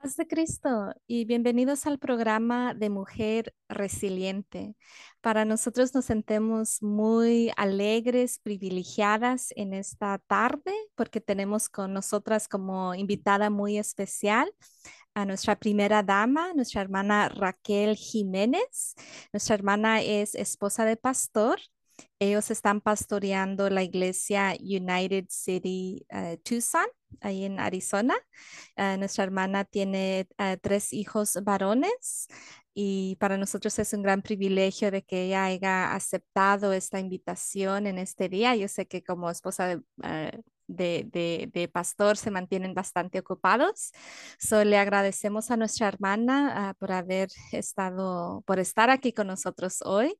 Paz de Cristo y bienvenidos al programa de Mujer Resiliente. Para nosotros nos sentimos muy alegres, privilegiadas en esta tarde porque tenemos con nosotras como invitada muy especial a nuestra primera dama, nuestra hermana Raquel Jiménez. Nuestra hermana es esposa de pastor ellos están pastoreando la iglesia United City uh, Tucson, ahí en Arizona. Uh, nuestra hermana tiene uh, tres hijos varones y para nosotros es un gran privilegio de que ella haya aceptado esta invitación en este día. Yo sé que como esposa de, de, de, pastor se mantienen bastante ocupados. So, le agradecemos a nuestra hermana por haber estado, por estar aquí con nosotros hoy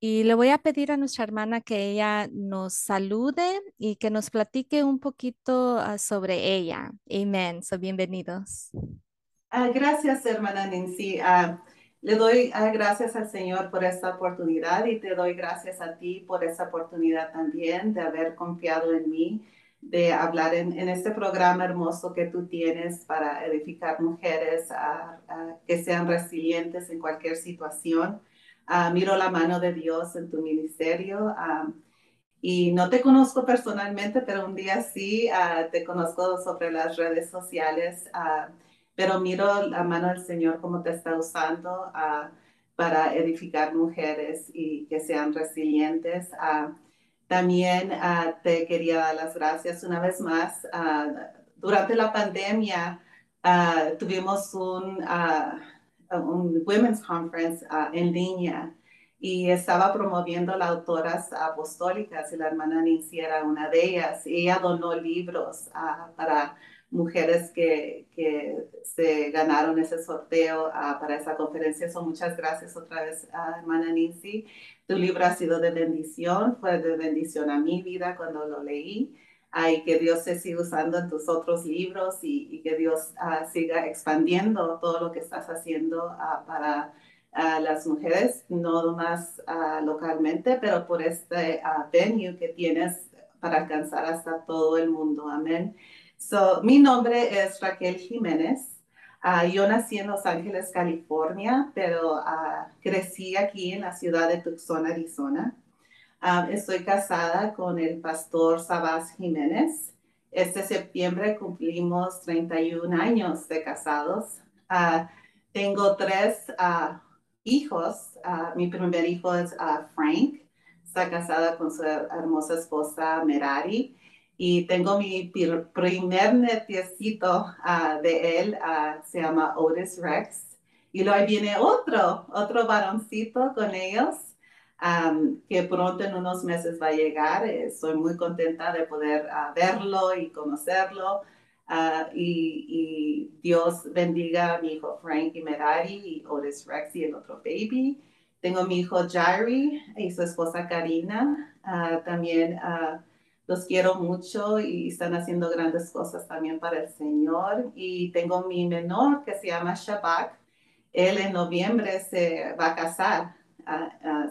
y le voy a pedir a nuestra hermana que ella nos salude y que nos platique un poquito uh, sobre ella. Amén. So, bienvenidos. Uh, gracias, hermana Nancy. Uh, le doy gracias al Señor por esta oportunidad y te doy gracias a ti por esta oportunidad también de haber confiado en mí, de hablar en, en este programa hermoso que tú tienes para edificar mujeres que sean resilientes en cualquier situación. Ah, miro la mano de Dios en tu ministerio. Ah, y no te conozco personalmente, pero un día sí uh, te conozco sobre las redes sociales, pero miro la mano del Señor como te está usando para edificar mujeres y que sean resilientes. también te quería dar las gracias una vez más. durante la pandemia tuvimos un un Women's Conference uh, en línea y estaba promoviendo las autoras apostólicas y la hermana Nancy era una de ellas. Y ella donó libros uh, para mujeres que, que, se ganaron ese sorteo uh, para esa conferencia. So, muchas gracias otra vez, hermana Nancy. Tu libro ha sido de bendición, fue de bendición a mi vida cuando lo leí y que Dios se siga usando en tus otros libros y, que Dios ah, siga expandiendo todo lo que estás haciendo ah, para ah, las mujeres, no más localmente, pero por este venue que tienes para alcanzar hasta todo el mundo. Amén. So, mi nombre es Raquel Jiménez. yo nací en Los Ángeles, California, pero crecí aquí en la ciudad de Tucson, Arizona. Ah, estoy casada con el pastor Sabás Jiménez. Este septiembre cumplimos 31 años de casados. Uh, tengo tres uh, hijos. mi primer hijo es Frank. Está casada con su hermosa esposa Merari. Y tengo mi primer netiecito de él, se llama Otis Rex. Y luego viene otro, otro varoncito con ellos que pronto en unos meses va a llegar. Estoy muy contenta de poder uh, verlo y conocerlo. Uh, y, y, Dios bendiga a mi hijo Frank y Merari y Otis Rex y el otro baby. Tengo mi hijo Jairi y su esposa Karina. Uh, también los quiero mucho y están haciendo grandes cosas también para el Señor. Y tengo mi menor que se llama Shabak. Él en noviembre se va a casar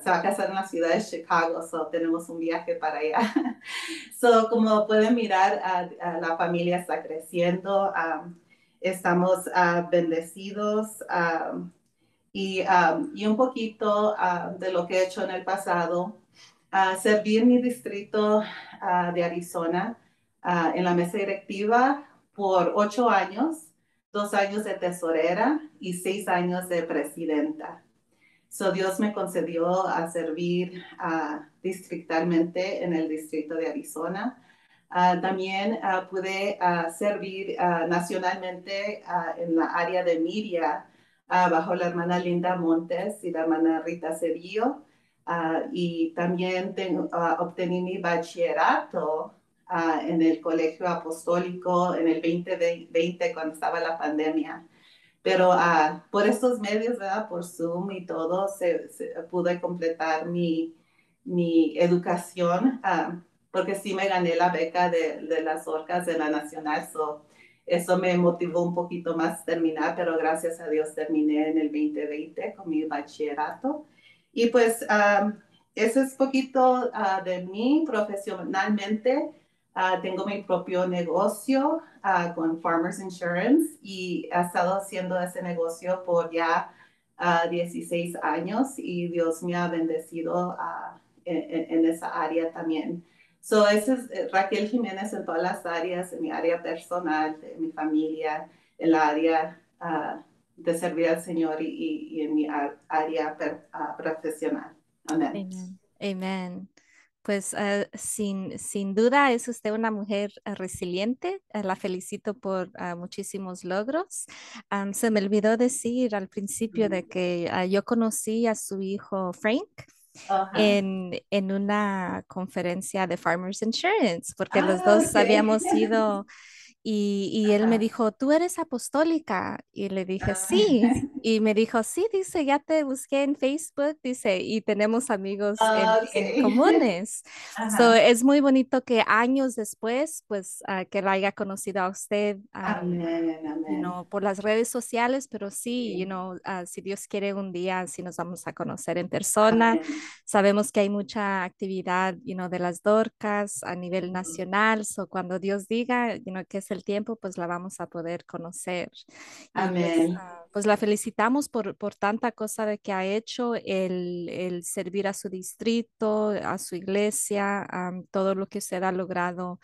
se va a casar en la ciudad de Chicago, so tenemos un viaje para allá. so, como pueden mirar, la familia está creciendo, estamos bendecidos y, y, un poquito de lo que he hecho en el pasado. serví en mi distrito de Arizona en la mesa directiva por ocho años, dos años de tesorera y seis años de presidenta. So Dios me concedió a servir uh, distritalmente en el distrito de Arizona. Uh, también uh, pude servir nacionalmente en la área de Miria bajo la hermana Linda Montes y la hermana Rita Cedillo. y también tengo, obtení mi bachillerato en el colegio apostólico en el 2020 cuando estaba la pandemia. Pero uh, por estos medios, ¿verdad? Por Zoom y todo, se, pude completar mi, mi educación, uh, porque sí me gané la beca de, de las orcas de la Nacional. So, eso me motivó un poquito más terminar, pero gracias a Dios terminé en el 2020 con mi bachillerato. Y pues uh, eso es poquito de mí profesionalmente. Tengo mi propio negocio uh, con Farmers Insurance y he estado haciendo ese negocio por ya 16 años y Dios me ha bendecido en, en, esa área también. So, ese es eh, Raquel Jiménez en todas las áreas, en mi área personal, en mi familia, en la área de servir al Señor y, y en mi área profesional. Amén. Amén. Pues uh, sin, sin duda es usted una mujer uh, resiliente. Uh, la felicito por muchísimos logros. Um, se me olvidó decir al principio de que yo conocí a su hijo Frank. En, en, una conferencia de Farmers Insurance, porque los ah, dos habíamos ido y, él me dijo, ¿tú eres apostólica? Y le dije, ah. sí. Y me dijo, sí, dice, ya te busqué en Facebook, dice, y tenemos amigos en, comunes. so, es muy bonito que años después, pues, uh, que la haya conocido a usted, um, por las redes sociales, pero sí, you know, uh, si Dios quiere un día, sí nos vamos a conocer en persona. Sabemos que hay mucha actividad, you know, de las Dorcas a nivel nacional, so cuando Dios diga, you know, que es el tiempo, pues la vamos a poder conocer. Pues, Amén. Pues, la felicitamos por, por tanta cosa de que ha hecho, el, el servir a su distrito, a su iglesia, todo lo que usted ha logrado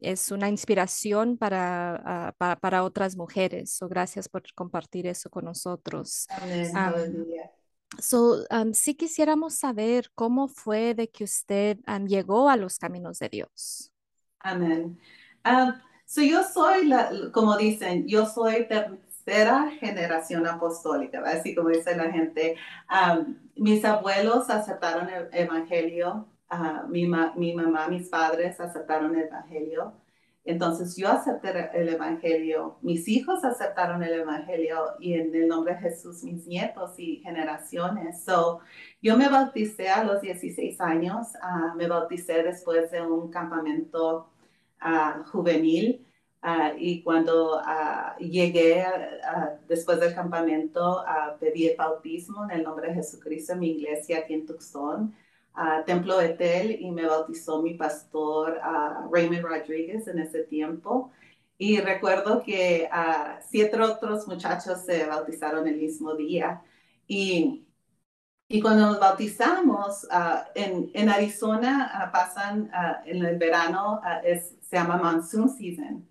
es una inspiración para, uh, para, otras mujeres. So, gracias por compartir eso con nosotros. Amén. So, si quisiéramos saber cómo fue de que usted llegó a los caminos de Dios. Amén. So yo soy, la, como dicen, yo soy tercera generación apostólica, así como dice la gente. mis abuelos aceptaron el evangelio, uh, mi, mi, mamá, mis padres aceptaron el evangelio. Entonces yo acepté el evangelio, mis hijos aceptaron el evangelio y en el nombre de Jesús mis nietos y generaciones. So, yo me bauticé a los 16 años, uh, me bauticé después de un campamento juvenil. y cuando llegué después del campamento, pedí el bautismo en el nombre de Jesucristo en mi iglesia aquí en Tucson, Templo Etel, y me bautizó mi pastor Raymond Rodríguez en ese tiempo. Y recuerdo que siete otros muchachos se bautizaron el mismo día. Y y cuando nos bautizamos, en, en, Arizona pasan en el verano, es, se llama monsoon season.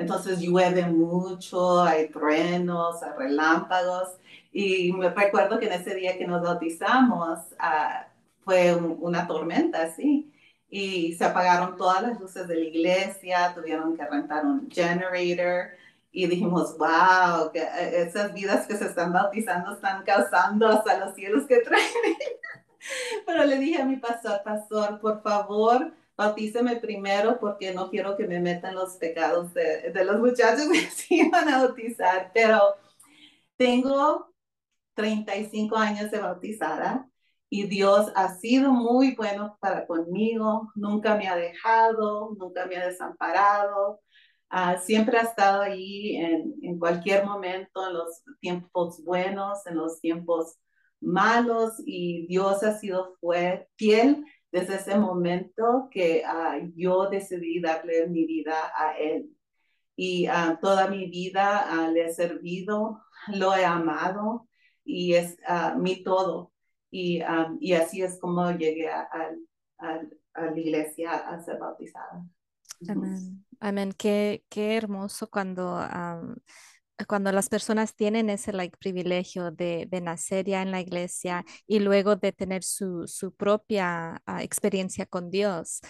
Entonces llueve mucho, hay truenos, hay relámpagos. Y me recuerdo que en ese día que nos bautizamos uh, fue una tormenta, sí. Y se apagaron todas las luces de la iglesia, tuvieron que rentar un generator. Y dijimos, wow, que eh, esas vidas que se están bautizando están causando hasta los cielos que traen. Pero le dije a mi pastor, pastor, por favor, bautíceme primero porque no quiero que me metan los pecados de, de los muchachos que se iban a bautizar. Pero tengo 35 años de bautizada y Dios ha sido muy bueno para conmigo, nunca me ha dejado, nunca me ha desamparado. Uh, siempre ha estado ahí en, en, cualquier momento, en los tiempos buenos, en los tiempos malos, y Dios ha sido fiel desde ese momento que uh, yo decidí darle mi vida a Él. Y uh, toda mi vida le he servido, lo he amado y es mi todo. Y, um, y, así es como llegué a, a, a la iglesia a ser bautizada. Amén. Amén. Qué, qué hermoso cuando, cuando las personas tienen ese like, privilegio de, de, nacer ya en la iglesia y luego de tener su, su propia ah, experiencia con Dios.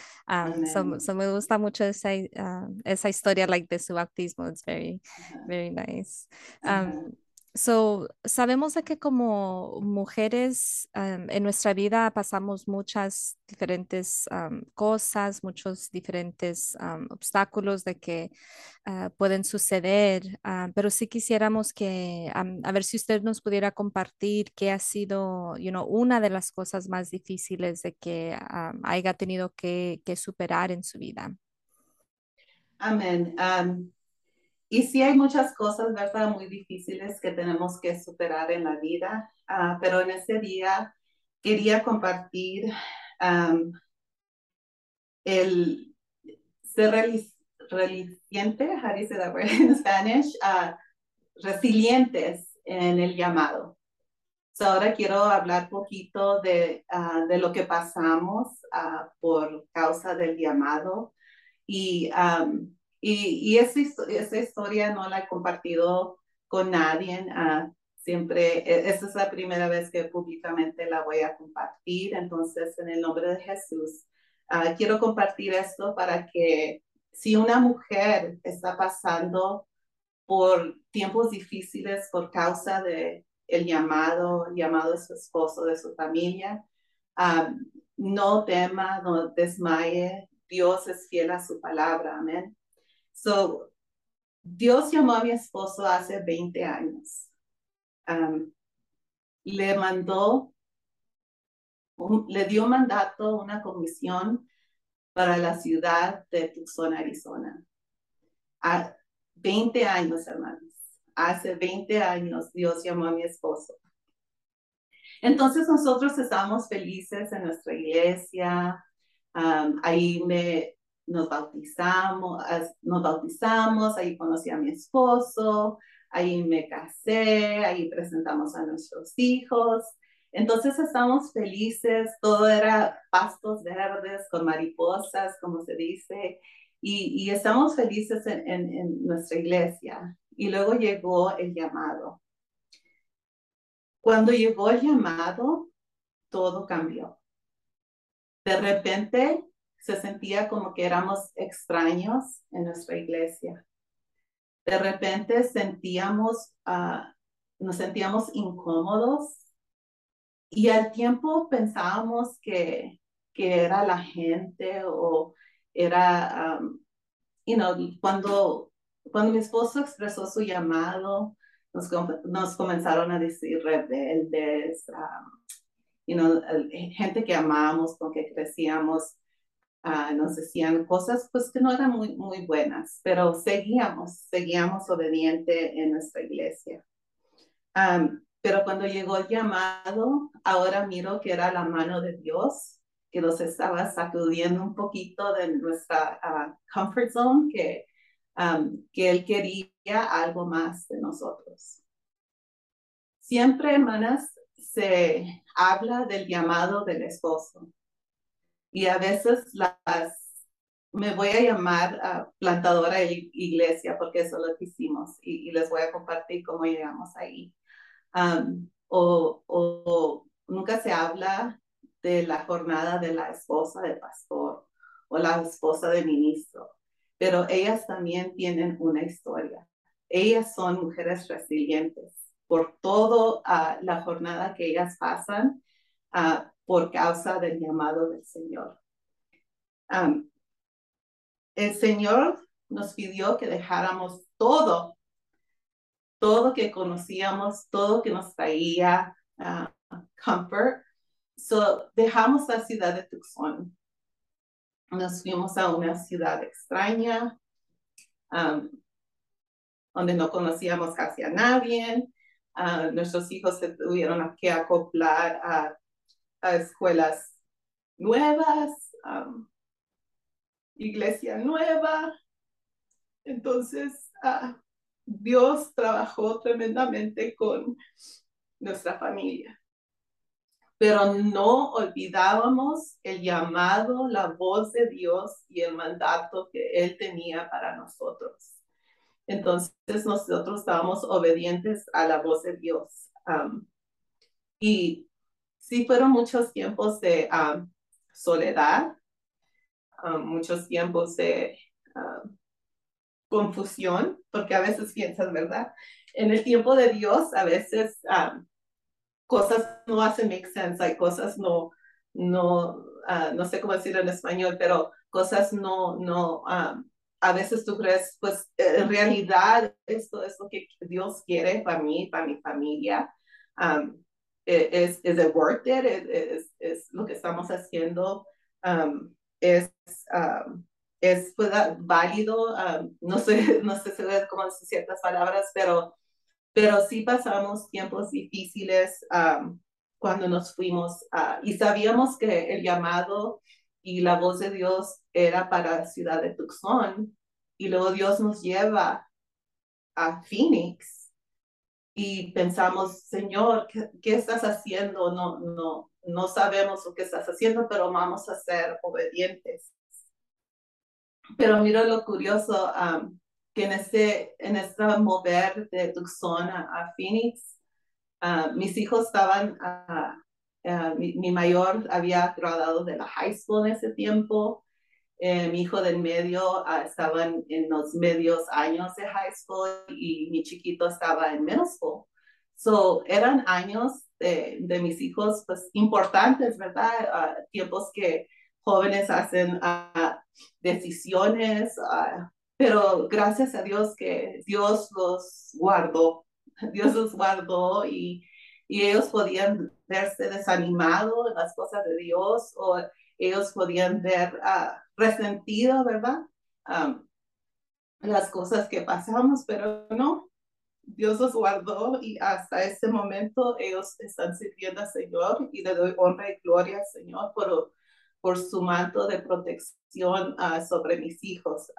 so, me gusta mucho esa, ah, esa historia like, de su bautismo. It's very, very nice. So, sabemos de que como mujeres en nuestra vida pasamos muchas diferentes cosas, muchos diferentes obstáculos de que ah, pueden suceder, ah, pero sí quisiéramos que, a ver si usted nos pudiera compartir qué ha sido, you know, una de las cosas más difíciles de que haya tenido que, que, superar en su vida. Amén. Y sí hay muchas cosas, ¿verdad? Muy difíciles que tenemos que superar en la vida, ah, pero en ese día quería compartir el ser resiliente, how do you say that word in Spanish? Uh, resilientes en el llamado. So ahora quiero hablar poquito de, uh, de lo que pasamos uh, por causa del llamado. Y, um, y, y esa, esa, historia no la he compartido con nadie. Uh, siempre, e, esta es la primera vez que públicamente la voy a compartir. Entonces, en el nombre de Jesús, quiero compartir esto para que si una mujer está pasando por tiempos difíciles por causa de el llamado, llamado de su esposo, de su familia, no tema, no desmaye. Dios es fiel a su palabra. Amén. So, Dios llamó a mi esposo hace 20 años. le mandó, le dio mandato, una comisión para la ciudad de Tucson, Arizona. A 20 años, hermanos. Hace 20 años Dios llamó a mi esposo. Entonces nosotros estamos felices en nuestra iglesia. ahí me, nos bautizamos, nos bautizamos, ahí conocí a mi esposo, ahí me casé, ahí presentamos a nuestros hijos. Entonces estamos felices, todo era pastos verdes con mariposas, como se dice, y, estamos felices en, en, nuestra iglesia. Y luego llegó el llamado. Cuando llegó el llamado, todo cambió. De repente se sentía como que éramos extraños en nuestra iglesia. De repente sentíamos, uh, nos sentíamos incómodos y al tiempo pensábamos que, que era la gente o era, you know, cuando, cuando mi esposo expresó su llamado, nos, nos comenzaron a decir rebeldes, um, you know, gente que amamos, con que crecíamos, uh, nos decían cosas pues que no eran muy, muy buenas, pero seguíamos, seguíamos obediente en nuestra iglesia. Pero cuando llegó el llamado, ahora miro que era la mano de Dios que nos estaba sacudiendo un poquito de nuestra ah, comfort zone, que, um, que Él quería algo más de nosotros. Siempre, hermanas, se habla del llamado del esposo. Y a veces las, me voy a llamar uh, plantadora de iglesia porque eso es lo que hicimos y, les voy a compartir cómo llegamos ahí o, nunca se habla de la jornada de la esposa de pastor o la esposa de ministro, pero ellas también tienen una historia. Ellas son mujeres resilientes por toda la jornada que ellas pasan por causa del llamado del Señor. el Señor nos pidió que dejáramos todo todo que conocíamos, todo que nos traía uh, comfort. So, dejamos la ciudad de Tucson. Nos fuimos a una ciudad extraña, um, donde no conocíamos casi a nadie. Uh, nuestros hijos se tuvieron que acoplar a, a escuelas nuevas, um, iglesia nueva. Entonces, uh, Dios trabajó tremendamente con nuestra familia. Pero no olvidábamos el llamado, la voz de Dios y el mandato que Él tenía para nosotros. Entonces nosotros estábamos obedientes a la voz de Dios. y sí fueron muchos tiempos de soledad, muchos tiempos de confusión, porque a veces piensas, ¿verdad? En el tiempo de Dios, a veces cosas no hacen make sense, hay cosas no, no, no sé cómo decirlo en español, pero cosas no, no, a veces tú crees, pues en realidad esto es lo que Dios quiere para mí, para mi familia. Es, es it worth it? Es, es, lo que estamos haciendo. es, es pues, válido, ah, no sé, no sé cómo decir ciertas palabras, pero, pero sí pasamos tiempos difíciles, cuando nos fuimos y sabíamos que el llamado y la voz de Dios era para la ciudad de Tucson y luego Dios nos lleva a Phoenix y pensamos, Señor, ¿qué, qué estás haciendo? No, no, no sabemos lo que estás haciendo, pero vamos a ser obedientes. Pero mira lo curioso, que en este, en este mover de Tucson a, Phoenix, mis hijos estaban, mi, mayor había graduado de la high school en ese tiempo, eh, mi hijo del medio estaba en, los medios años de high school y mi chiquito estaba en middle school. So, eran años de, de mis hijos pues importantes, ¿verdad? tiempos que jóvenes hacen decisiones, pero gracias a Dios que Dios los guardó, Dios los guardó y, y ellos podían verse desanimados en las cosas de Dios o ellos podían ver uh, resentido, ¿verdad? las cosas que pasamos, pero no, Dios los guardó y hasta este momento ellos están sirviendo al Señor y le doy honra y gloria al Señor por, por su manto de protección uh, sobre mis hijos.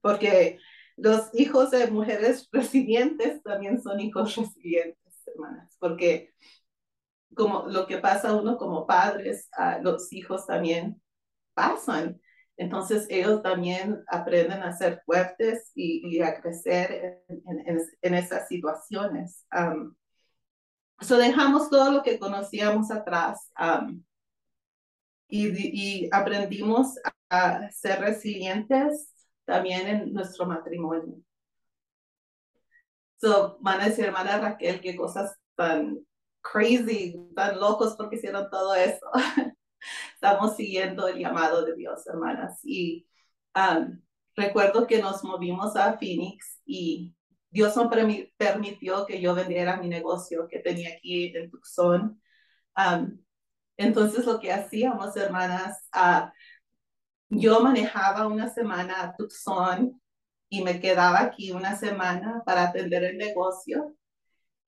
Porque los hijos de mujeres resilientes también son hijos resilientes, hermanas, porque como lo que pasa uno como padres, a los hijos también pasan. Entonces ellos también aprenden a ser fuertes y, a crecer en, esas situaciones. So dejamos todo lo que conocíamos atrás y, y, aprendimos a ser resilientes también en nuestro matrimonio. So, van a decir, hermana Raquel, qué cosas tan crazy, tan locos porque hicieron todo eso. Estamos siguiendo el llamado de Dios, hermanas. Y um, recuerdo que nos movimos a Phoenix y Dios nos permitió que yo vendiera mi negocio que tenía aquí en Tucson. Um, entonces lo que hacíamos, hermanas, yo manejaba una semana a Tucson y me quedaba aquí una semana para atender el negocio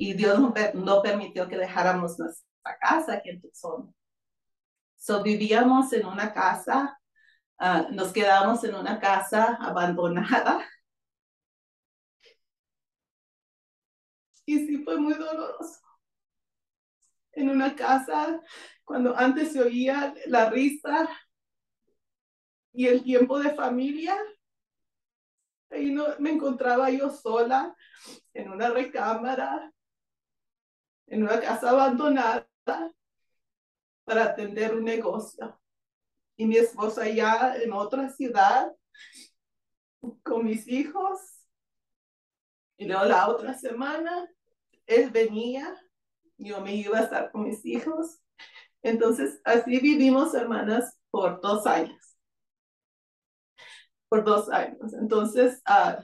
y Dios no, permitió que dejáramos nuestra casa aquí en Tucson. So vivíamos en una casa, ah, nos quedamos en una casa abandonada. Y sí fue muy doloroso. En una casa, cuando antes se oía la risa, y el tiempo de familia. Ahí no, me encontraba yo sola en una recámara, en una casa abandonada para atender un negocio. Y mi esposa ya en otra ciudad con mis hijos. Y luego la otra semana él venía, yo me iba a estar con mis hijos. Entonces así vivimos, hermanas, por dos años por dos años. Entonces, uh,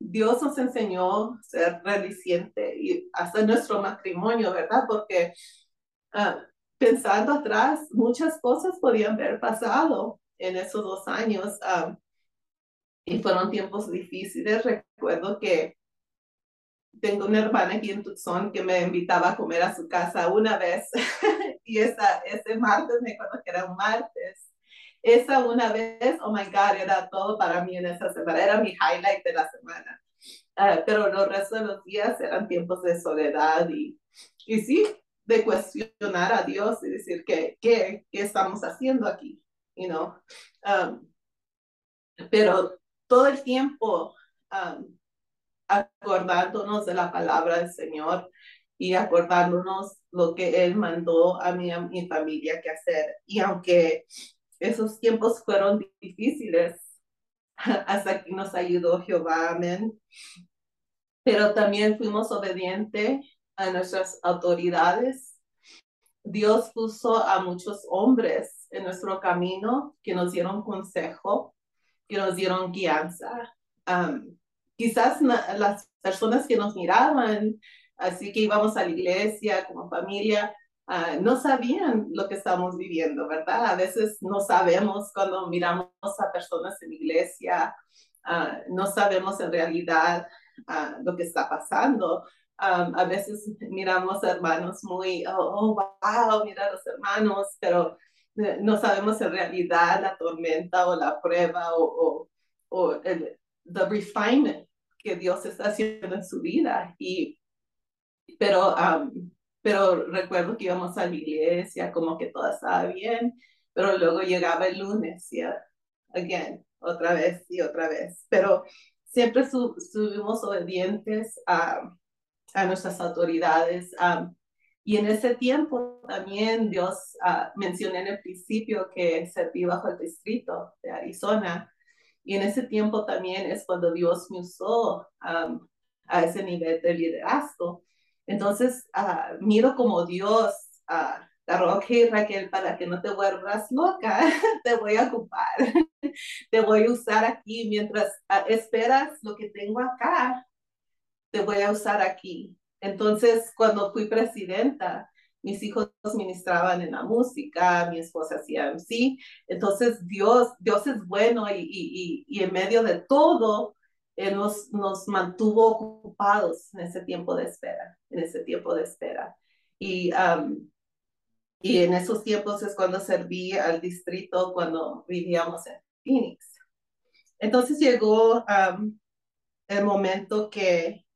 Dios nos enseñó a ser resiliente y hacer nuestro matrimonio, ¿verdad? Porque uh, pensando atrás, muchas cosas podían haber pasado en esos dos años uh, y fueron tiempos difíciles. Recuerdo que tengo una hermana aquí en Tucson que me invitaba a comer a su casa una vez y ese martes, me acuerdo que era un martes, esa una vez, oh my God, era todo para mí en esa semana, era mi highlight de la semana. Ah, pero los restos de los días eran tiempos de soledad y, y sí, de cuestionar a Dios y decir, ¿qué, qué, qué estamos haciendo aquí? You know? Um, pero todo el tiempo um, acordándonos de la palabra del Señor y acordándonos lo que Él mandó a mí a mi familia que hacer. Y aunque esos tiempos fueron difíciles hasta que nos ayudó Jehová, amén. Pero también fuimos obedientes a nuestras autoridades. Dios puso a muchos hombres en nuestro camino que nos dieron consejo, que nos dieron guianza. quizás las personas que nos miraban, así que íbamos a la iglesia como familia, Ah, no sabían lo que estamos viviendo, ¿verdad? A veces no sabemos cuando miramos a personas en iglesia, uh, no sabemos en realidad uh, lo que está pasando. a veces miramos hermanos muy, oh, wow, mira los hermanos, pero eh, no sabemos en realidad la tormenta o la prueba o, o, el the refinement que Dios está haciendo en su vida. Y, pero, pero recuerdo que íbamos a la iglesia, como que todo estaba bien, pero luego llegaba el lunes, y again, otra vez y otra vez. Pero siempre estuvimos obedientes a, a nuestras autoridades. y en ese tiempo también Dios uh, mencioné en el principio que serví bajo el distrito de Arizona. Y en ese tiempo también es cuando Dios me usó a ese nivel de liderazgo. Entonces, uh, miro como Dios, uh, ok, Raquel, para que no te vuelvas loca, te voy a ocupar, te voy a usar aquí mientras esperas lo que tengo acá, te voy a usar aquí. Entonces, cuando fui presidenta, mis hijos ministraban en la música, mi esposa hacía MC, entonces Dios, Dios es bueno y, y, y en medio de todo, Él nos, nos mantuvo ocupados en ese tiempo de espera, en ese tiempo de espera. Y, y en esos tiempos es cuando serví al distrito, cuando vivíamos en Phoenix. Entonces llegó el momento que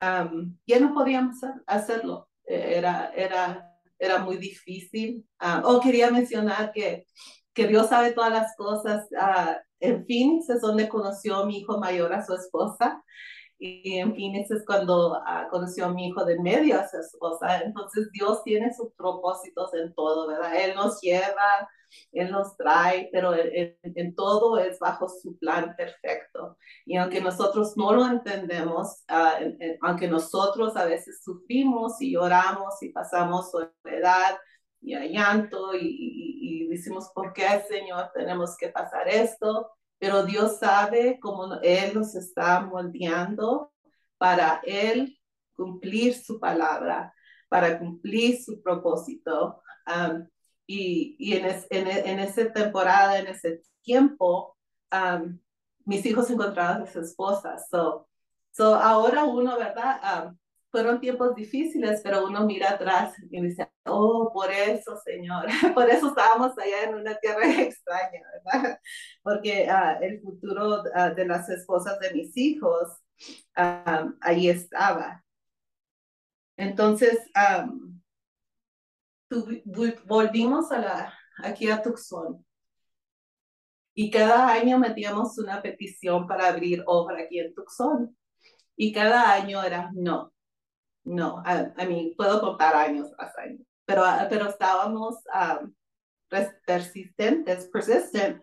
ya no podíamos hacerlo. Era, era, era muy difícil. o oh, quería mencionar que, que Dios sabe todas las cosas. Uh, en Phoenix es donde conoció mi hijo mayor a su esposa. Y en Phoenix es cuando uh, conoció a mi hijo de medio a su esposa. Entonces Dios tiene sus propósitos en todo, ¿verdad? Él nos lleva él nos trae, pero en, todo es bajo su plan perfecto. Y aunque nosotros no lo entendemos, ah, aunque nosotros a veces sufrimos y lloramos y pasamos soledad y llanto y, y, y decimos, ¿por qué, Señor, tenemos que pasar esto? Pero Dios sabe cómo Él nos está moldeando para Él cumplir su palabra, para cumplir su propósito. Um, y, y en, en, en, esa temporada, en ese tiempo, mis hijos encontraron a sus esposas. So, so ahora uno, ¿verdad? fueron tiempos difíciles, pero uno mira atrás y dice, oh, por eso, Señor, por eso estábamos allá en una tierra extraña, ¿verdad? Porque uh, el futuro uh, de las esposas de mis hijos um, ahí estaba. Entonces, volvimos a la, aquí a Tucson. Y cada año metíamos una petición para abrir obra aquí en Tucson. Y cada año era no, no. A, mí puedo contar años tras años, pero, pero estábamos um, persistentes, persistent,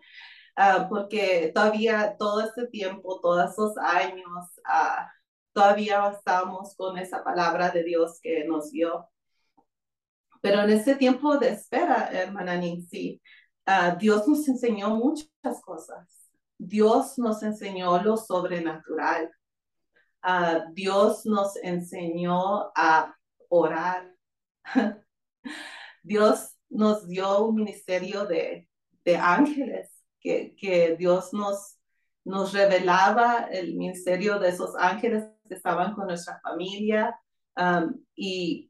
uh, porque todavía todo este tiempo, todos esos años, todavía estábamos con esa palabra de Dios que nos dio. Pero en ese tiempo de espera, hermana Nancy, uh, Dios nos enseñó muchas cosas. Dios nos enseñó lo sobrenatural. Dios nos enseñó a orar. Dios nos dio un ministerio de, de ángeles, que, que Dios nos, nos revelaba el ministerio de esos ángeles que estaban con nuestra familia. Um, y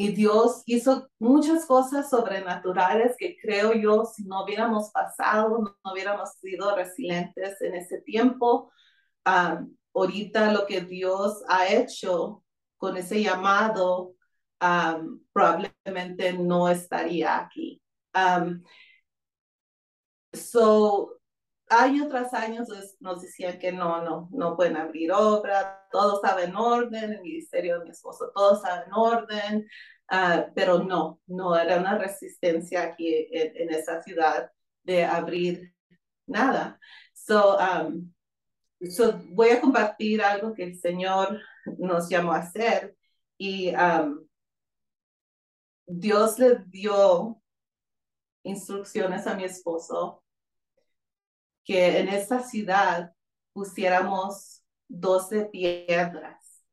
y Dios hizo muchas cosas sobrenaturales que creo yo, si no hubiéramos pasado, no hubiéramos sido resilientes en ese tiempo, ahorita lo que Dios ha hecho con ese llamado, probablemente no estaría aquí. so, año tras año nos decían que no, no, no pueden abrir obra, todo estaba en orden, el ministerio de mi esposo, todo estaba en orden, uh, pero no, no era una resistencia aquí en, en esa ciudad de abrir nada. So, um, so, voy a compartir algo que el Señor nos llamó a hacer y um, Dios le dio instrucciones a mi esposo que en esta ciudad pusiéramos 12 piedras.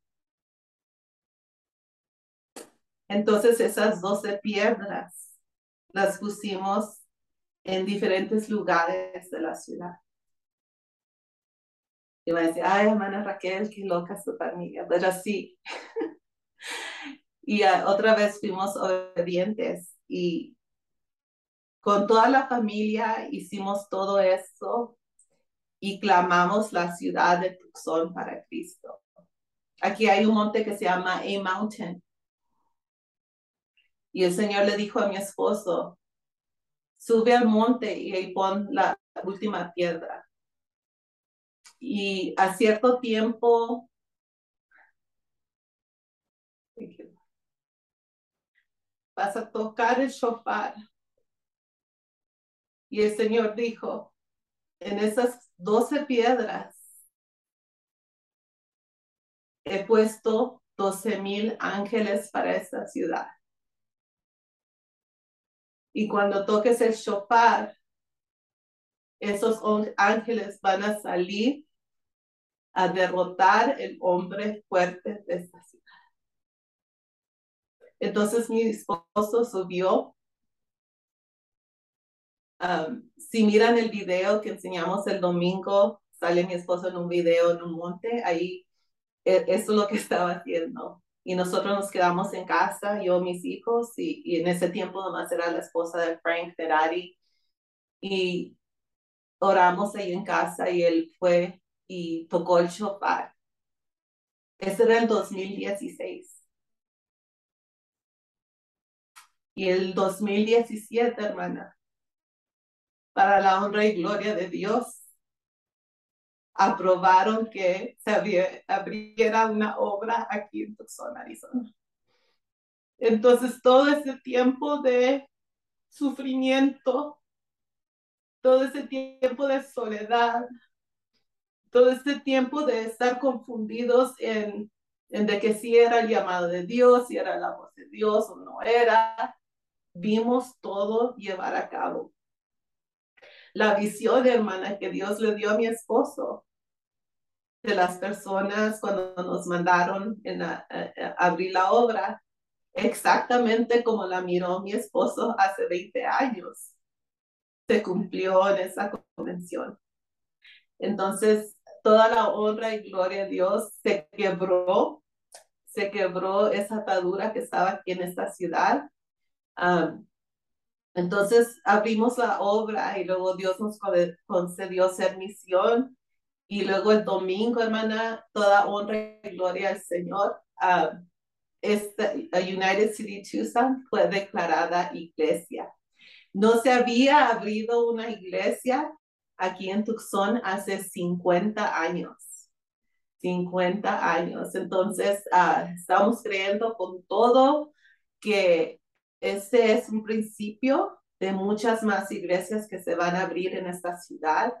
Entonces esas 12 piedras las pusimos en diferentes lugares de la ciudad. Y van a decir, ay, hermana Raquel, qué loca su familia, pero sí. y uh, otra vez fuimos obedientes y con toda la familia hicimos todo eso y clamamos la ciudad de Tucson para Cristo. Aquí hay un monte que se llama A Mountain. Y el Señor le dijo a mi esposo, sube al monte y ahí pon la última piedra. Y a cierto tiempo, vas a tocar el shofar. Y el Señor dijo, en esas doce piedras he puesto doce mil ángeles para esta ciudad. Y cuando toques el shofar, esos ángeles van a salir a derrotar el hombre fuerte de esta ciudad. Entonces mi esposo subió. si miran el video que enseñamos el domingo, sale mi esposo en un video en un monte, ahí e, eso es lo que estaba haciendo. Y nosotros nos quedamos en casa, yo, mis hijos, y, en ese tiempo nomás era la esposa de Frank Ferrari. Y oramos ahí en casa y él fue y tocó el shofar. Ese era el 2016. Y el 2017, hermana, para la honra y gloria de Dios, aprobaron que se abriera una obra aquí en Tucson, Arizona. Entonces, todo ese tiempo de sufrimiento, todo ese tiempo de soledad, todo ese tiempo de estar confundidos en, en de que si era el llamado de Dios, si era la voz de Dios o no era, vimos todo llevar a cabo. La visión, hermana, que Dios le dio a mi esposo de las personas cuando nos mandaron en abrir la obra, exactamente como la miró mi esposo hace 20 años, se cumplió en esa convención. Entonces, toda la honra y gloria a Dios se quebró, se quebró esa atadura que estaba aquí en esta ciudad entonces abrimos la obra y luego Dios nos concedió ser misión. Y luego el domingo, hermana, toda honra y gloria al Señor. esta United City Tucson fue declarada iglesia. No se había abrido una iglesia aquí en Tucson hace 50 años. 50 años. Entonces, uh, estamos creyendo con todo que este es un principio de muchas más iglesias que se van a abrir en esta ciudad.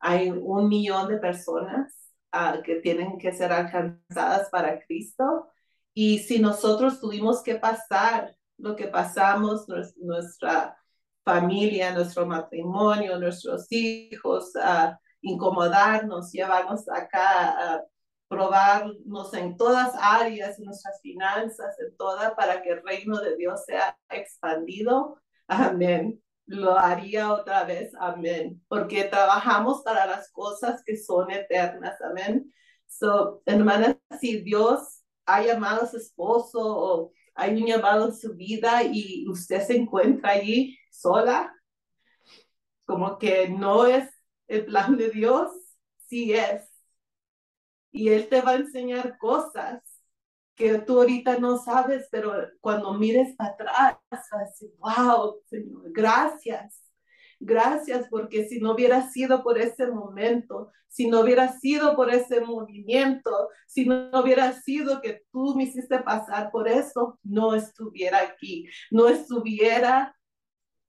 Hay un millón de personas ah, que tienen que ser alcanzadas para Cristo. Y si nosotros tuvimos que pasar lo que pasamos, nuestra familia, nuestro matrimonio, nuestros hijos, a incomodarnos, llevarnos acá a probarnos en todas áreas, en nuestras finanzas, en toda, para que el reino de Dios sea expandido. Amén. Lo haría otra vez. Amén. Porque trabajamos para las cosas que son eternas. Amén. So, hermanas, si Dios ha llamado a su esposo o hay un llamado en su vida y usted se encuentra allí sola, como que no es el plan de Dios, sí es y Él te va a enseñar cosas que tú ahorita no sabes, pero cuando mires para atrás vas wow, Señor, gracias. Gracias porque si no hubiera sido por ese momento, si no hubiera sido por ese movimiento, si no hubiera sido que tú me hiciste pasar por eso, no estuviera aquí, no estuviera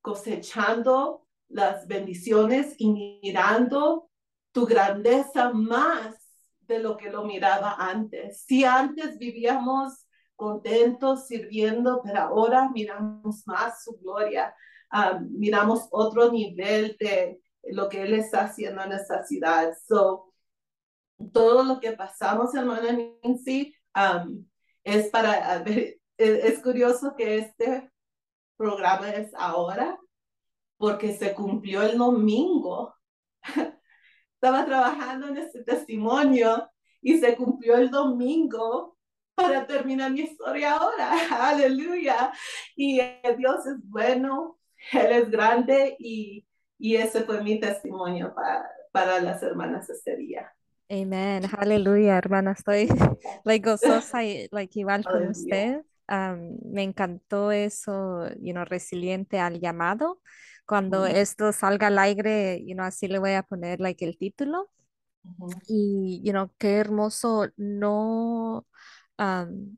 cosechando las bendiciones y mirando tu grandeza más de lo que lo miraba antes. Si antes vivíamos contentos sirviendo, pero ahora miramos más su gloria, ah, miramos otro nivel de lo que Él está haciendo en esta ciudad. So, todo lo que pasamos, hermana Nancy, um, es para ver, es, es curioso que este programa es ahora, porque se cumplió el domingo estaba trabajando en este testimonio y se cumplió el domingo para terminar mi historia ahora. Aleluya. Y Dios es bueno, Él es grande y, y ese fue mi testimonio para, para las hermanas este día. Amén, aleluya, hermana. Estoy like, gozosa y like, igual con usted. me encantó eso, you know, resiliente al llamado. Cuando esto salga al aire, you know, así le voy a poner like el título. Y, you know, qué hermoso no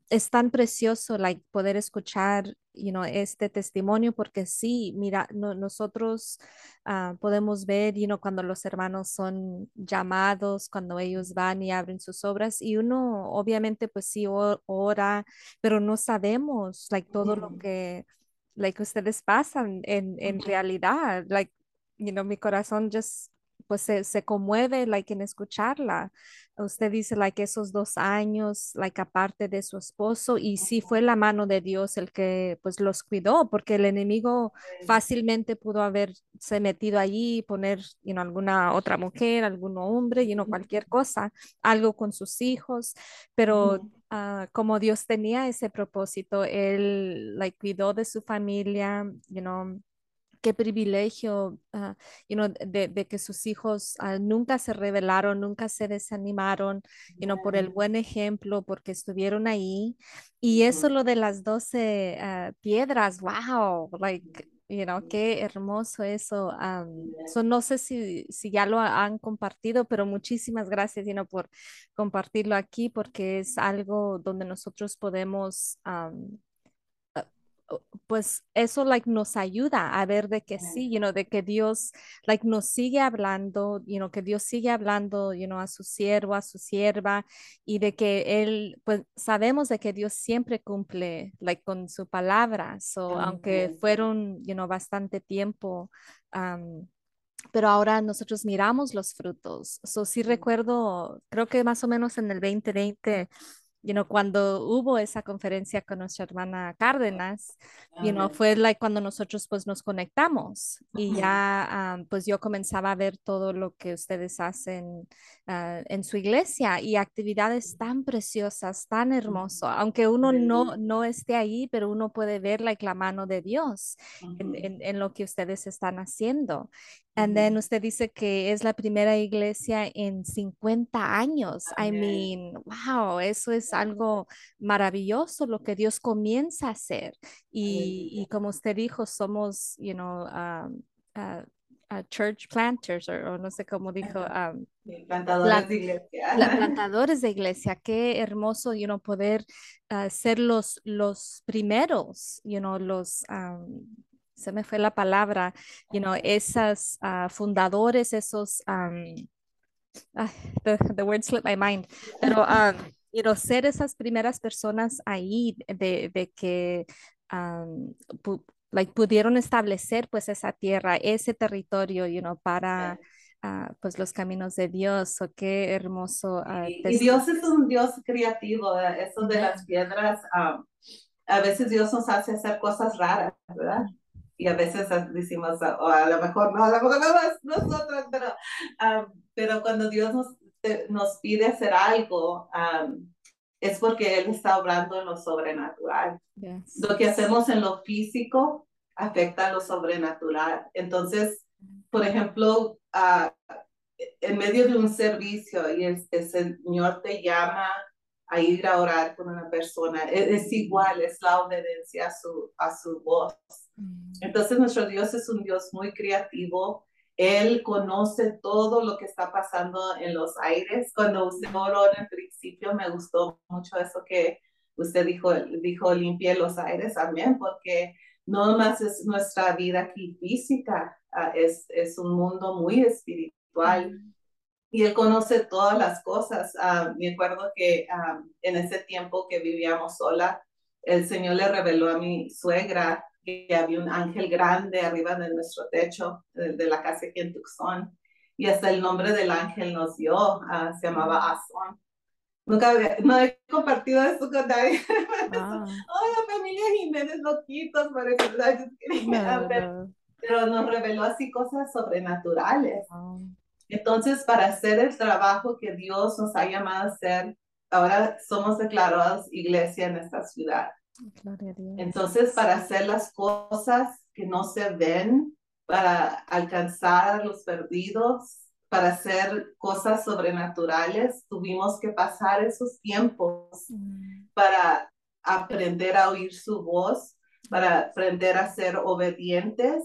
es tan precioso like, poder escuchar you know, este testimonio porque sí, mira, nosotros ah, podemos ver you know, cuando los hermanos son llamados, cuando ellos van y abren sus obras y uno obviamente pues sí ora, pero no sabemos like, todo lo que like, ustedes pasan en, en realidad. Like, you know, mi corazón just pues se, se, conmueve, like, en escucharla. Usted dice, like, esos dos años, like, aparte de su esposo, y sí fue la mano de Dios el que, pues, los cuidó, porque el enemigo fácilmente pudo haberse metido allí, poner, you know, alguna otra mujer, algún hombre, you know, cualquier cosa, algo con sus hijos, pero uh, como Dios tenía ese propósito, él, like, cuidó de su familia, you know, qué privilegio uh, you know, de, de, que sus hijos uh, nunca se rebelaron, nunca se desanimaron, you know, por el buen ejemplo, porque estuvieron ahí. Y eso lo de las doce uh, piedras, wow, like, you know, qué hermoso eso. Um, so no sé si, si ya lo han compartido, pero muchísimas gracias, you know, por compartirlo aquí, porque es algo donde nosotros podemos... Um, pues eso like nos ayuda a ver de que sí, you know, de que Dios like nos sigue hablando, you know, que Dios sigue hablando, you know, a su siervo, a su sierva y de que él pues sabemos de que Dios siempre cumple like con su palabra, so aunque fueron, you know, bastante tiempo pero ahora nosotros miramos los frutos. So sí recuerdo, creo que más o menos en el 2020 you know, cuando hubo esa conferencia con nuestra hermana Cárdenas, you know, fue like cuando nosotros pues nos conectamos y ya pues yo comenzaba a ver todo lo que ustedes hacen ah, en su iglesia y actividades tan preciosas, tan hermoso, aunque uno no, no esté ahí, pero uno puede ver like, la mano de Dios en, en, en, lo que ustedes están haciendo. And then usted dice que es la primera iglesia en 50 años. I mean, wow, eso es algo maravilloso lo que Dios comienza a hacer. Y, y como usted dijo, somos, you know, um, uh, uh, church planters, o no sé cómo dijo. Um, plantadores de iglesia. plantadores de iglesia. Qué hermoso, you know, poder uh, ser los, los primeros, you know, los... Um, se me fue la palabra, you know, esas uh, fundadores, esos, um, the, the, word slipped my mind, pero, um, you know, ser esas primeras personas ahí de, de que, um, pu like, pudieron establecer pues esa tierra, ese territorio, you know, para... Uh, pues los caminos de Dios, o qué hermoso. Uh, y, Dios es un Dios creativo, eso de las piedras, a veces Dios nos hace hacer cosas raras, ¿verdad? Y a veces decimos, o a lo mejor no, a lo mejor no más nosotros, pero, pero cuando Dios nos, nos pide hacer algo, es porque Él está obrando en lo sobrenatural. Lo que hacemos en lo físico afecta a lo sobrenatural. Entonces, por ejemplo, en medio de un servicio y el, el Señor te llama a ir a orar con una persona, es, es igual, es la obediencia a su, a su voz. Entonces nuestro Dios es un Dios muy creativo. Él conoce todo lo que está pasando en los aires. Cuando usted oró en el principio, me gustó mucho eso que usted dijo, dijo limpie los aires también, porque no más es nuestra vida aquí física, ah, es, es un mundo muy espiritual. Y él conoce todas las cosas. Ah, me acuerdo que ah, en ese tiempo que vivíamos sola, el Señor le reveló a mi suegra que había un ángel grande arriba de nuestro techo de, la casa aquí en Tucson. Y hasta el nombre del ángel nos dio, ah, se llamaba Aswan. Nunca había, no he compartido eso con nadie. Ah. la familia Jiménez loquitos, pero, pero nos reveló así cosas sobrenaturales. Entonces, para hacer el trabajo que Dios nos ha llamado a hacer, ahora somos declarados iglesia en esta ciudad. Entonces, para hacer las cosas que no se ven, para alcanzar a los perdidos, para hacer cosas sobrenaturales, tuvimos que pasar esos tiempos mm. para aprender a oír su voz, para aprender a ser obedientes.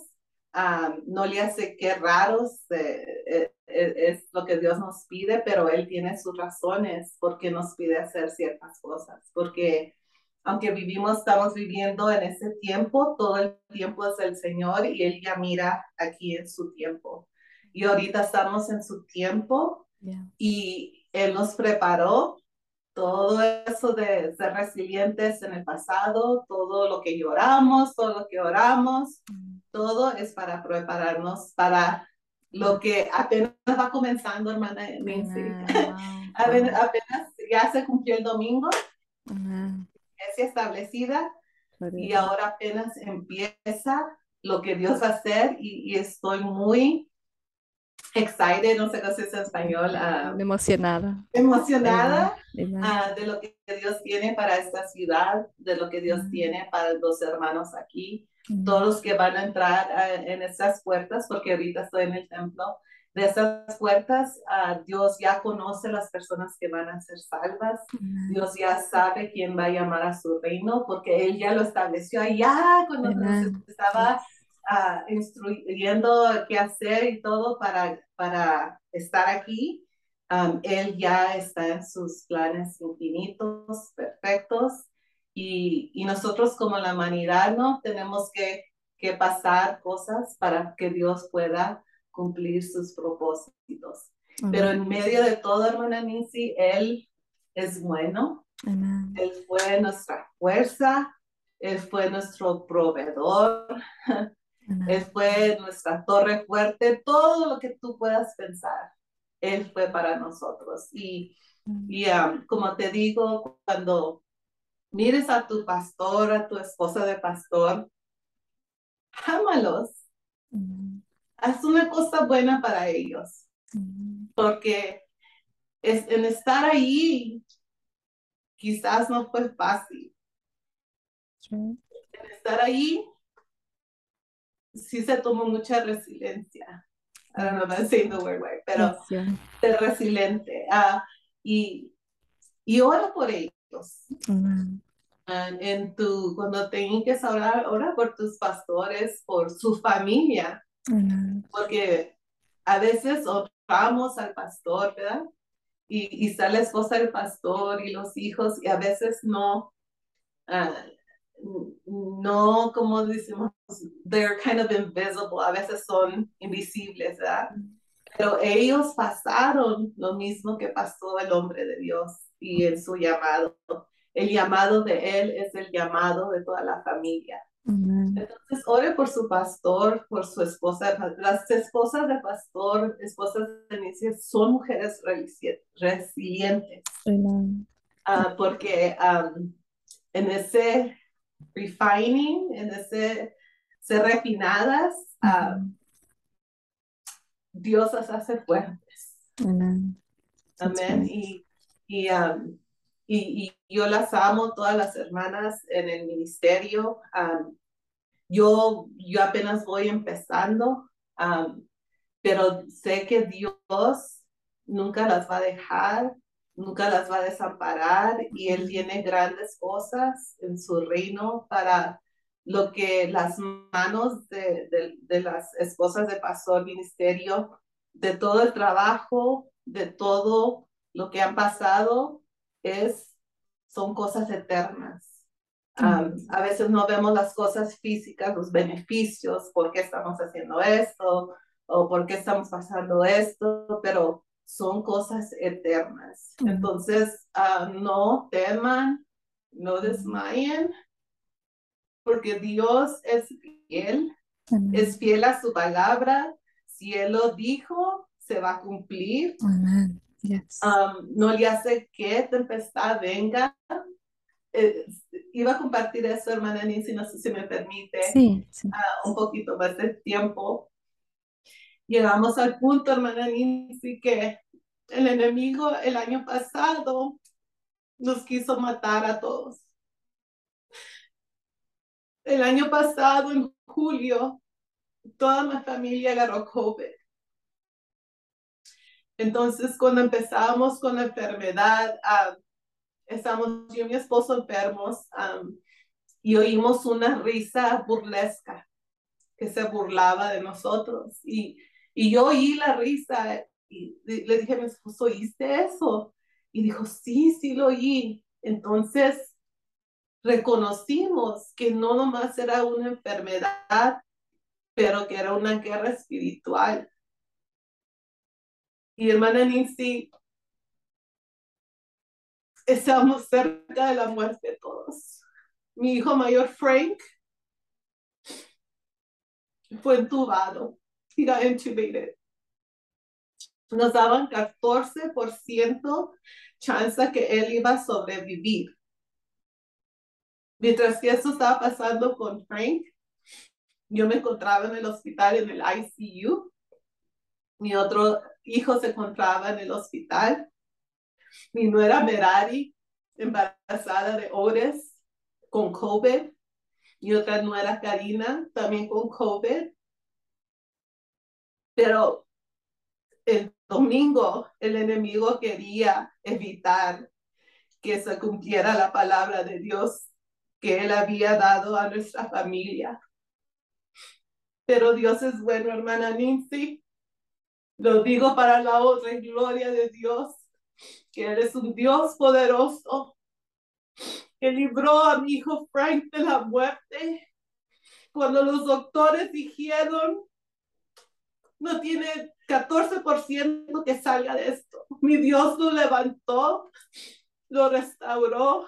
no le hace que raros eh, eh, eh, es lo que Dios nos pide, pero Él tiene sus razones porque nos pide hacer ciertas cosas, porque aunque vivimos, estamos viviendo en ese tiempo, todo el tiempo es el Señor y Él ya mira aquí en su tiempo. Y ahorita estamos en su tiempo y Él nos preparó todo eso de ser resilientes en el pasado, todo lo que lloramos, todo lo que oramos, mm. todo es para prepararnos para lo que apenas va comenzando, hermana apenas, ya se cumplió el domingo, es establecida y ahora apenas empieza lo que Dios va a hacer y, estoy muy excited, no sé qué es en español. Ah, emocionada. Emocionada ah, de lo que Dios tiene para esta ciudad, de lo que Dios tiene para los hermanos aquí, todos los que van a entrar ah, en estas puertas, porque ahorita estoy en el templo, de esas puertas, Dios ya conoce las personas que van a ser salvas. Dios ya sabe quién va a llamar a su reino, porque Él ya lo estableció allá cuando estaba instruyendo qué hacer y todo para, para estar aquí. él ya está en sus planes infinitos, perfectos. Y, y nosotros como la humanidad, ¿no? Tenemos que, que pasar cosas para que Dios pueda cumplir sus propósitos. Pero en medio de todo, hermana Nancy, Él es bueno. Él fue nuestra fuerza, Él fue nuestro proveedor, Él fue nuestra torre fuerte, todo lo que tú puedas pensar, Él fue para nosotros. Y, y um, como te digo, cuando mires a tu pastor, a tu esposa de pastor, ámalos haz una cosa buena para ellos. Porque es, en estar ahí quizás no fue fácil. En estar ahí sí se tomó mucha resiliencia. I don't know if I'm saying the word right, pero ser resiliente. Uh, y, y ora por ellos. en tu, cuando tengas que orar, ora por tus pastores, por su familia, porque a veces honramos al pastor, ¿verdad? Y, y está la esposa del pastor y los hijos, y a veces no, uh, no, como decimos, they're kind of invisible, a veces son invisibles, ¿verdad? Pero ellos pasaron lo mismo que pasó el hombre de Dios y en su llamado. El llamado de él es el llamado de toda la familia. Entonces, ore por su pastor, por su esposa. Las esposas de pastor, esposas de Inicia, son mujeres resilientes. Uh, porque um, en ese refining, en ese ser refinadas, uh, Dios las hace fuertes. Amén. Y, y, um, y, y, yo las amo, todas las hermanas en el ministerio. Um, yo, yo apenas voy empezando, pero sé que Dios nunca las va a dejar, nunca las va a desamparar y Él tiene grandes cosas en su reino para lo que las manos de, de las esposas de pastor ministerio, de todo el trabajo, de todo lo que han pasado, es, son cosas eternas a veces no vemos las cosas físicas, los beneficios, por qué estamos haciendo esto o por qué estamos pasando esto, pero son cosas eternas. Entonces, ah, no teman, no desmayen, porque Dios es fiel, es fiel a su palabra. Si Él lo dijo, se va a cumplir. No le hace que tempestad venga, eh, iba a compartir eso, hermana Nancy, no sé si me permite sí, ah, un poquito más de tiempo. llegamos al punto, hermana Nancy, que el enemigo el año pasado nos quiso matar a todos. El año pasado, en julio, toda mi familia agarró COVID. Entonces, cuando empezamos con la enfermedad, uh, estamos yo y mi esposo enfermos y oímos una risa burlesca que se burlaba de nosotros. Y, y yo oí la risa y le dije a mi esposo, ¿oíste eso? Y dijo, sí, sí lo oí. Entonces reconocimos que no nomás era una enfermedad, pero que era una guerra espiritual. Y hermana Nancy, estamos cerca de la muerte todos. Mi hijo mayor, Frank, fue entubado. He got intubated. Nos daban 14% chance que él iba a sobrevivir. Mientras que eso estaba pasando con Frank, yo me encontraba en el hospital en el ICU. Mi otro hijo se encontraba en el hospital. Mi nuera Merari, embarazada de Ores, con COVID. Mi otra nuera Karina, también con COVID. Pero el domingo el enemigo quería evitar que se cumpliera la palabra de Dios que él había dado a nuestra familia. Pero Dios es bueno, hermana Nancy. Lo digo para la otra gloria de Dios, que eres un Dios poderoso, que libró a mi hijo Frank de la muerte. Cuando los doctores dijeron, no tiene 14% que salga de esto. Mi Dios lo levantó, lo restauró.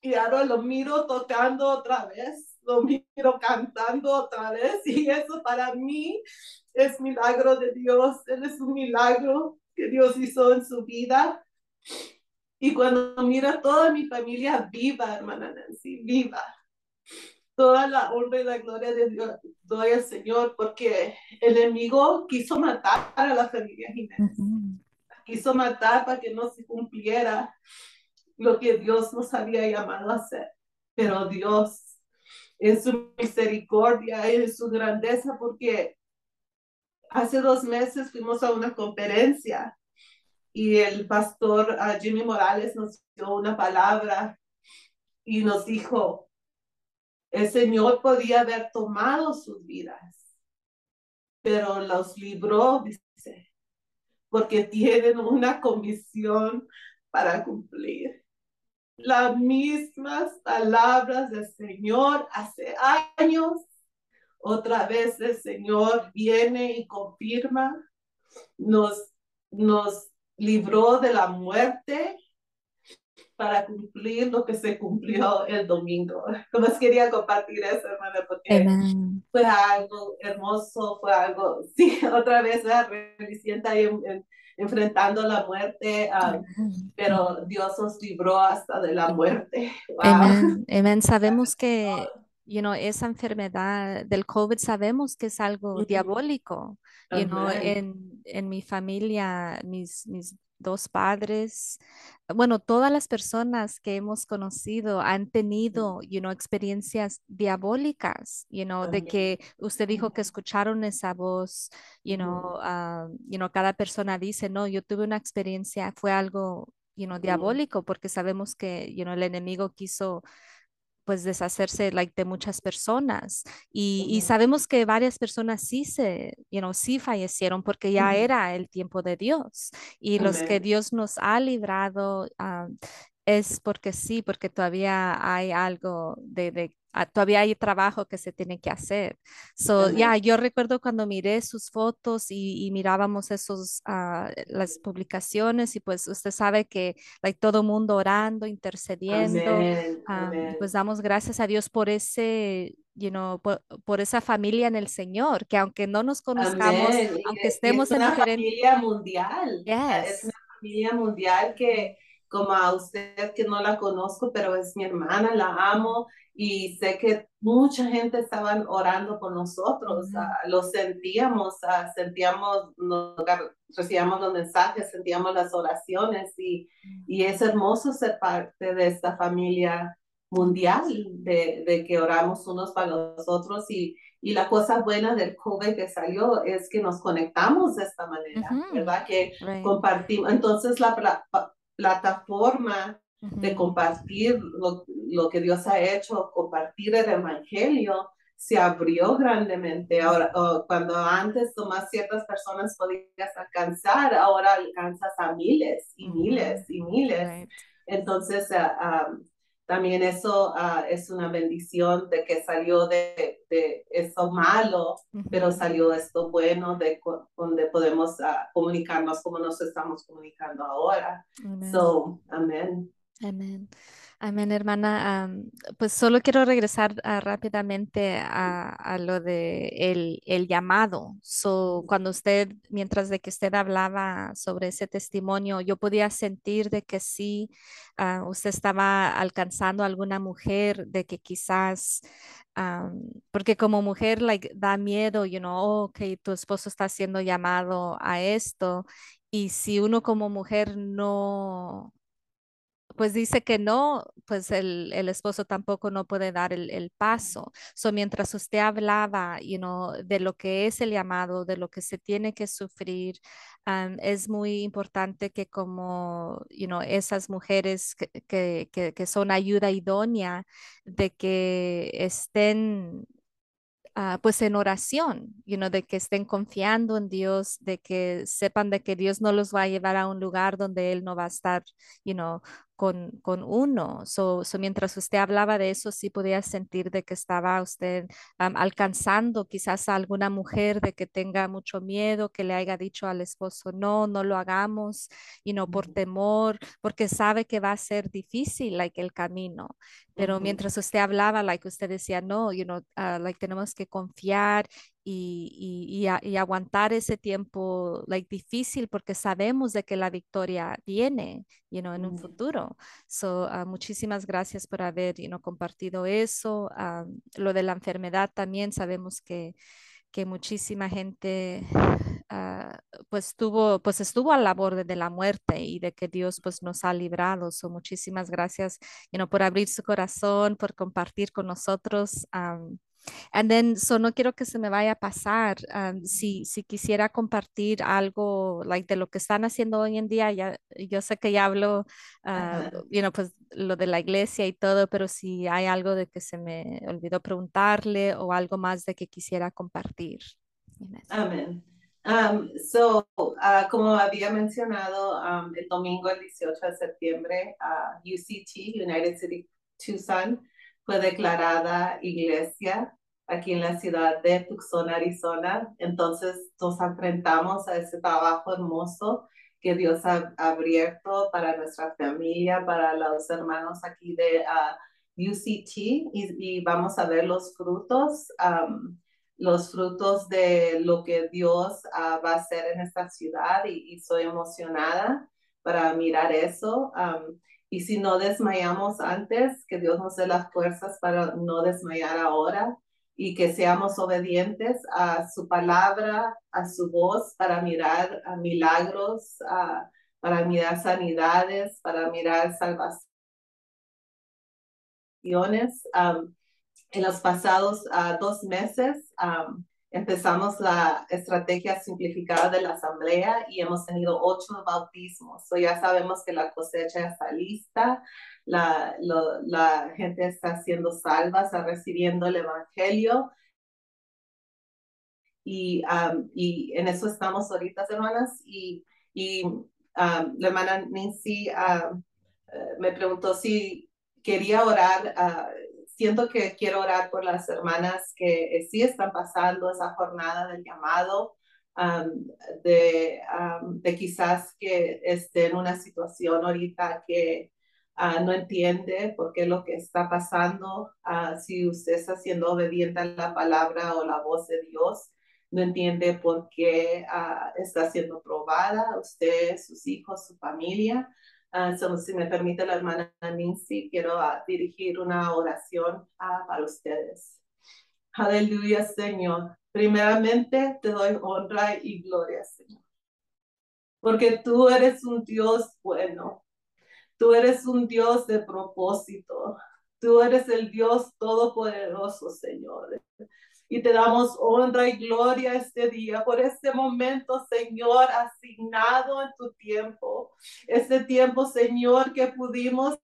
Y ahora lo miro tocando otra vez, lo miro cantando otra vez. Y eso para mí es milagro de Dios. Él es un milagro que Dios hizo en su vida. Y cuando mira toda mi familia viva, hermana Nancy, viva. Toda la honra y la gloria de Dios doy al Señor porque el enemigo quiso matar a la familia Jiménez. Quiso matar para que no se cumpliera lo que Dios nos había llamado a hacer. Pero Dios, en su misericordia en su grandeza, porque hace dos meses fuimos a una conferencia y el pastor uh, Jimmy Morales nos dio una palabra y nos dijo, el Señor podía haber tomado sus vidas, pero los libró, dice, porque tienen una comisión para cumplir. Las mismas palabras del Señor hace años. Otra vez el Señor viene y confirma, nos, nos libró de la muerte para cumplir lo que se cumplió el domingo. Como quería compartir eso, hermana, porque fue algo hermoso, fue algo, sí, otra vez la ahí enfrentando la muerte, ah, pero Dios nos libró hasta de la muerte. Amén. Sabemos que you know, esa enfermedad del COVID sabemos que es algo diabólico. You know, en, en, mi familia, mis, mis dos padres, bueno, todas las personas que hemos conocido han tenido, you know, experiencias diabólicas, you know, de que usted dijo que escucharon esa voz, you know, uh, you know, cada persona dice, no, yo tuve una experiencia, fue algo, you know, diabólico, porque sabemos que, you know, el enemigo quiso pues deshacerse like, de muchas personas y, y, sabemos que varias personas sí se, you know, sí fallecieron porque ya era el tiempo de Dios y los que Dios nos ha librado uh, es porque sí, porque todavía hay algo de, de Ah, todavía hay trabajo que se tiene que hacer. So, ya, yo recuerdo cuando miré sus fotos y, mirábamos esos, uh, las publicaciones y pues usted sabe que like, todo mundo orando, intercediendo, pues damos gracias a Dios por ese, you know, por, esa familia en el Señor, que aunque no nos conozcamos, aunque estemos en diferentes... familia mundial. Es una familia mundial que como a usted que no la conozco, pero es mi hermana, la amo y sé que mucha gente estaba orando por nosotros, lo sentíamos, sentíamos, recibíamos los mensajes, sentíamos las oraciones y, y es hermoso ser parte de esta familia mundial, de, de, que oramos unos para los otros y, y la cosa buena del COVID que salió es que nos conectamos de esta manera, ¿verdad? Que compartimos. Entonces la plataforma de compartir lo, lo, que Dios ha hecho, compartir el Evangelio, se abrió grandemente. Ahora, cuando antes nomás ciertas personas podías alcanzar, ahora alcanzas a miles y miles y miles. Entonces, uh, también eso ah, es una bendición de que salió de, de eso malo, pero salió esto bueno, de donde podemos ah, comunicarnos como nos estamos comunicando ahora. So, amén. Amén. Amén, hermana. pues solo quiero regresar ah, rápidamente a, lo de el, el, llamado. So, cuando usted, mientras de que usted hablaba sobre ese testimonio, yo podía sentir de que sí, ah, usted estaba alcanzando a alguna mujer, de que quizás, porque como mujer, like, da miedo, you know, oh, que tu esposo está siendo llamado a esto. Y si uno como mujer no, pues dice que no, pues el, esposo tampoco no puede dar el, paso. So, mientras usted hablaba, you know, de lo que es el llamado, de lo que se tiene que sufrir, es muy importante que como, you know, esas mujeres que, que, que son ayuda idónea, de que estén Ah, pues en oración, you know, de que estén confiando en Dios, de que sepan de que Dios no los va a llevar a un lugar donde Él no va a estar, you know, con, con uno. So, mientras usted hablaba de eso, sí podía sentir de que estaba usted alcanzando quizás a alguna mujer de que tenga mucho miedo, que le haya dicho al esposo, no, no lo hagamos, y no por temor, porque sabe que va a ser difícil, like, el camino. Pero mientras usted hablaba, like usted decía, no, you know, ah, like tenemos que confiar y, y, aguantar ese tiempo like, difícil porque sabemos de que la victoria viene you know, en un futuro. So, ah, muchísimas gracias por haber you know, compartido eso. Ah, lo de la enfermedad también sabemos que, que muchísima gente pues, tuvo, pues estuvo al borde de la muerte y de que Dios pues, nos ha librado. So, muchísimas gracias you know, por abrir su corazón, por compartir con nosotros. And then, so no quiero que se me vaya a pasar. Um, si, si quisiera compartir algo like, de lo que están haciendo hoy en día, ya, yo sé que ya hablo, uh, you know, pues lo de la iglesia y todo, pero si hay algo de que se me olvidó preguntarle o algo más de que quisiera compartir. Amén. Um, so, uh, como había mencionado, um, el domingo, el 18 de septiembre, uh, UCT, United City Tucson, fue declarada iglesia aquí en la ciudad de Tucson, Arizona. Entonces nos enfrentamos a ese trabajo hermoso que Dios ha abierto para nuestra familia, para los hermanos aquí de UCT y, vamos a ver los frutos, los frutos de lo que Dios ah, va a hacer en esta ciudad y, soy emocionada para mirar eso. Y si no desmayamos antes, que Dios nos dé las fuerzas para no desmayar ahora y que seamos obedientes a su palabra, a su voz para mirar a milagros, para mirar sanidades, para mirar salvaciones. en los pasados ah, dos meses, empezamos la estrategia simplificada de la asamblea y hemos tenido ocho bautismos. So ya sabemos que la cosecha está lista, la, la gente está siendo salva, está recibiendo el evangelio. Y, y en eso estamos ahorita, hermanas. Y, y la hermana Nancy eh, me preguntó si quería orar siento que quiero orar por las hermanas que eh, sí están pasando esa jornada del llamado, de, de, quizás que esté en una situación ahorita que ah, no entiende por qué lo que está pasando, uh, si usted está siendo obediente a la palabra o la voz de Dios, no entiende por qué ah, está siendo probada usted, sus hijos, su familia. Uh, si me permite la hermana Nancy, quiero uh, dirigir una oración uh, para ustedes. Aleluya, Señor. Primeramente te doy honra y gloria, Señor. Porque tú eres un Dios bueno. Tú eres un Dios de propósito. Tú eres el Dios todopoderoso, Señor y te damos honra y gloria este día por este momento, Señor, asignado en tu tiempo. Este tiempo, Señor, que pudimos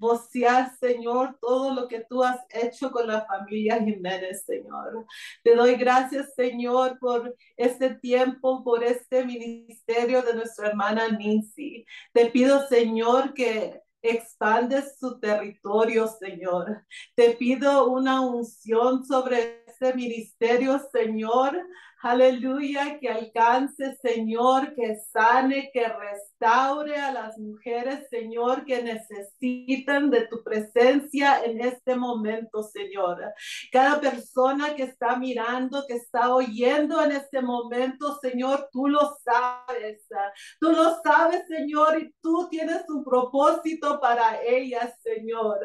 vocear, Señor, todo lo que tú has hecho con la familia Jiménez, Señor. Te doy gracias, Señor, por este tiempo, por este ministerio de nuestra hermana Nancy. Te pido, Señor, que expandes su territorio, Señor. Te pido una unción sobre este ministerio, Señor. Aleluya, que alcance, Señor, que sane, que restaure a las mujeres, Señor, que necesitan de tu presencia en este momento, Señor. Cada persona que está mirando, que está oyendo en este momento, Señor, tú lo sabes. Tú lo sabes, Señor, y tú tienes un propósito para ellas, Señor.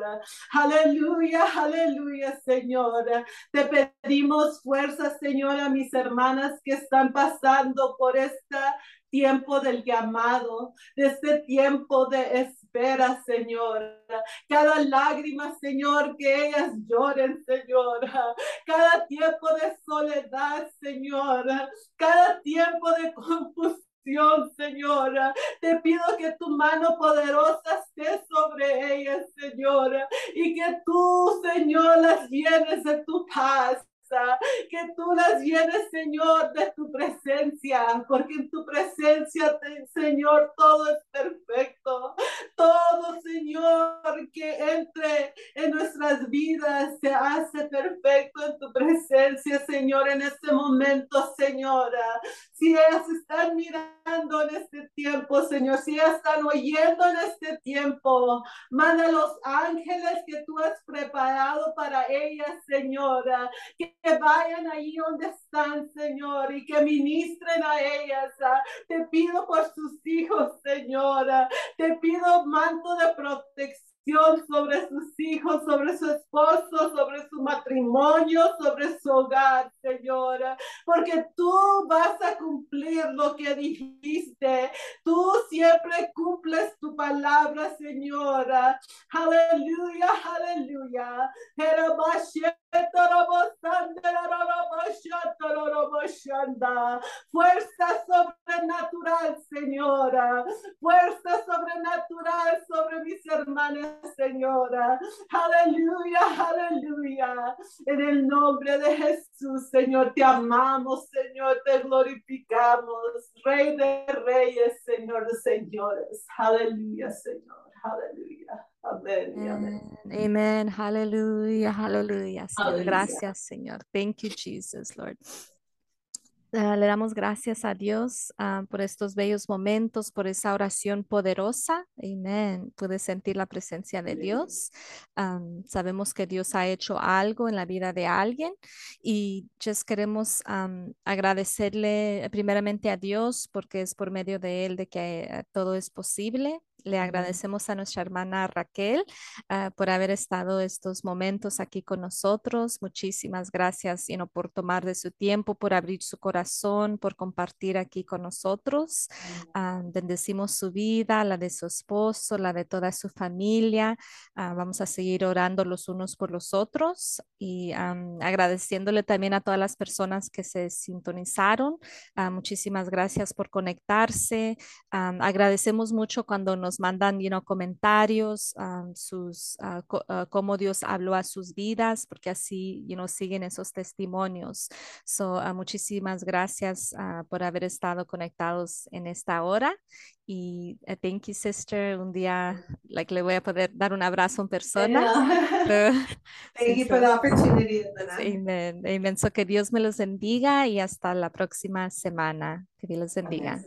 Aleluya, aleluya, Señor. Te pedimos fuerza, Señor, a mis hermanos que están pasando por este tiempo del llamado, de este tiempo de espera, Señor. Cada lágrima, Señor, que ellas lloren, Señor. Cada tiempo de soledad, Señor. Cada tiempo de confusión, Señora. Te pido que tu mano poderosa esté sobre ellas, Señora, y que tú, Señor, las llenes de tu paz que tú las llenes, Señor, de tu presencia, porque en tu presencia, Señor, todo es perfecto. Todo, Señor, que entre en nuestras vidas se hace perfecto en tu presencia, Señor, en este momento, Señora. Si ellas están mirando en este tiempo, Señor, si ellas están oyendo en este tiempo, manda los ángeles que tú has preparado para ellas, Señora, vayan ahí donde están, Señor, y que ministren a ellas. Ah. Te pido por sus hijos, Señora. Te pido manto de protección sobre sus hijos, sobre su esposo, sobre su matrimonio, sobre su hogar, Señora, porque tú vas a cumplir lo que dijiste. Tú siempre cumples tu palabra, Señora. Aleluya, aleluya. Fuerza sobrenatural, Señora. Fuerza sobrenatural sobre mis hermanos Señora. Aleluya, aleluya. En el nombre de Jesús, Señor, te amamos, Señor, te glorificamos. Rey de reyes, Señor de señores. Aleluya, Señor. Aleluya. Amén. Amén. Amen. Hallelujah. Hallelujah. Gracias, Señor. Thank you, Jesus, Lord. Ah, le damos gracias a Dios ah, por estos bellos momentos, por esa oración poderosa. Amén. Pude sentir la presencia de Dios. sabemos que Dios ha hecho algo en la vida de alguien y just queremos agradecerle primeramente a Dios porque es por medio de Él de que eh, todo es posible. Le agradecemos a nuestra hermana Raquel ah, por haber estado estos momentos aquí con nosotros. Muchísimas gracias por tomar de su tiempo, por abrir su corazón, por compartir aquí con nosotros. Ah, bendecimos su vida, la de su esposo, la de toda su familia. Ah, vamos a seguir orando los unos por los otros y agradeciéndole también a todas las personas que se sintonizaron. muchísimas gracias por conectarse. agradecemos mucho cuando nos mandan you comentarios, sus, uh, cómo Dios habló a sus vidas, porque así you siguen esos testimonios. So, muchísimas gracias por haber estado conectados en esta hora. Y uh, thank you, sister. Un día like, le voy a poder dar un abrazo en persona. thank you for the opportunity. Amen. Amen. So que Dios me los bendiga y hasta la próxima semana. Que Dios los bendiga.